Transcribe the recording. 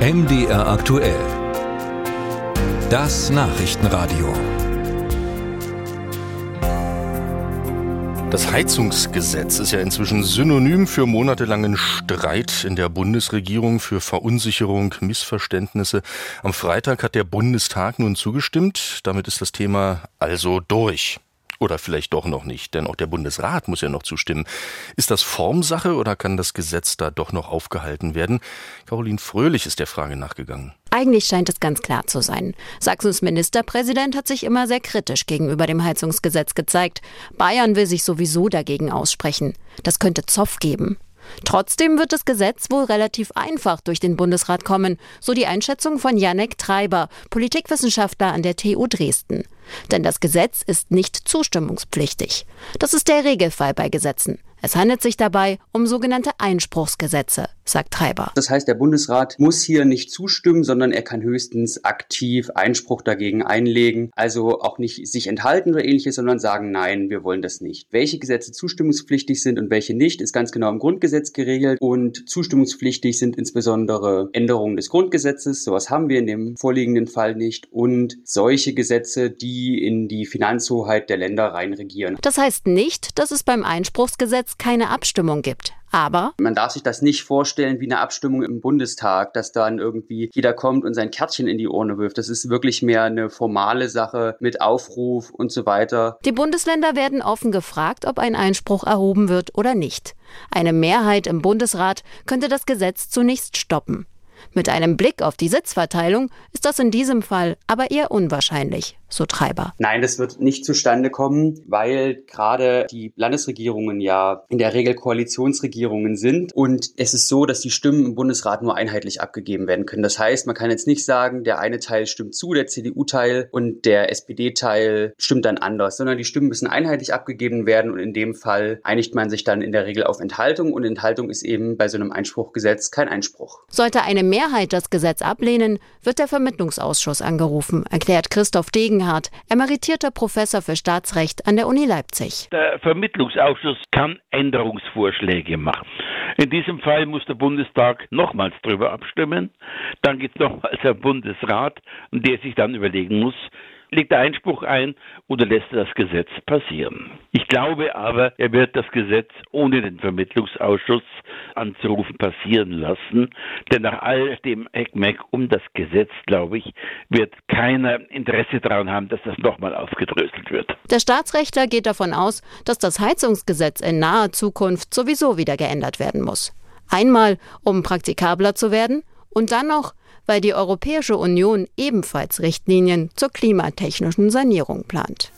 MDR aktuell. Das Nachrichtenradio. Das Heizungsgesetz ist ja inzwischen synonym für monatelangen Streit in der Bundesregierung, für Verunsicherung, Missverständnisse. Am Freitag hat der Bundestag nun zugestimmt. Damit ist das Thema also durch. Oder vielleicht doch noch nicht, denn auch der Bundesrat muss ja noch zustimmen. Ist das Formsache oder kann das Gesetz da doch noch aufgehalten werden? Caroline Fröhlich ist der Frage nachgegangen. Eigentlich scheint es ganz klar zu sein. Sachsens Ministerpräsident hat sich immer sehr kritisch gegenüber dem Heizungsgesetz gezeigt. Bayern will sich sowieso dagegen aussprechen. Das könnte Zoff geben. Trotzdem wird das Gesetz wohl relativ einfach durch den Bundesrat kommen, so die Einschätzung von Janek Treiber, Politikwissenschaftler an der TU Dresden. Denn das Gesetz ist nicht zustimmungspflichtig. Das ist der Regelfall bei Gesetzen. Es handelt sich dabei um sogenannte Einspruchsgesetze, sagt Treiber. Das heißt, der Bundesrat muss hier nicht zustimmen, sondern er kann höchstens aktiv Einspruch dagegen einlegen. Also auch nicht sich enthalten oder ähnliches, sondern sagen, nein, wir wollen das nicht. Welche Gesetze zustimmungspflichtig sind und welche nicht, ist ganz genau im Grundgesetz geregelt. Und zustimmungspflichtig sind insbesondere Änderungen des Grundgesetzes. Sowas haben wir in dem vorliegenden Fall nicht. Und solche Gesetze, die in die Finanzhoheit der Länder reinregieren. Das heißt nicht, dass es beim Einspruchsgesetz jetzt keine Abstimmung gibt. Aber man darf sich das nicht vorstellen wie eine Abstimmung im Bundestag, dass dann irgendwie jeder kommt und sein Kärtchen in die Urne wirft. Das ist wirklich mehr eine formale Sache mit Aufruf und so weiter. Die Bundesländer werden offen gefragt, ob ein Einspruch erhoben wird oder nicht. Eine Mehrheit im Bundesrat könnte das Gesetz zunächst stoppen. Mit einem Blick auf die Sitzverteilung ist das in diesem Fall aber eher unwahrscheinlich, so Treiber. Nein, das wird nicht zustande kommen, weil gerade die Landesregierungen ja in der Regel Koalitionsregierungen sind und es ist so, dass die Stimmen im Bundesrat nur einheitlich abgegeben werden können. Das heißt, man kann jetzt nicht sagen, der eine Teil stimmt zu, der CDU-Teil und der SPD-Teil stimmt dann anders, sondern die Stimmen müssen einheitlich abgegeben werden und in dem Fall einigt man sich dann in der Regel auf Enthaltung und Enthaltung ist eben bei so einem Einspruchgesetz kein Einspruch. Sollte eine Mehrheit das Gesetz ablehnen, wird der Vermittlungsausschuss angerufen, erklärt Christoph Degenhardt, emeritierter Professor für Staatsrecht an der Uni Leipzig. Der Vermittlungsausschuss kann Änderungsvorschläge machen. In diesem Fall muss der Bundestag nochmals darüber abstimmen. Dann geht es nochmals der Bundesrat, der sich dann überlegen muss, legt er Einspruch ein oder lässt er das Gesetz passieren. Ich glaube aber, er wird das Gesetz ohne den Vermittlungsausschuss anzurufen passieren lassen, denn nach all dem Eckmeck um das Gesetz, glaube ich, wird keiner Interesse daran haben, dass das nochmal aufgedröselt wird. Der Staatsrechtler geht davon aus, dass das Heizungsgesetz in naher Zukunft sowieso wieder geändert werden muss. Einmal, um praktikabler zu werden und dann noch, weil die Europäische Union ebenfalls Richtlinien zur klimatechnischen Sanierung plant.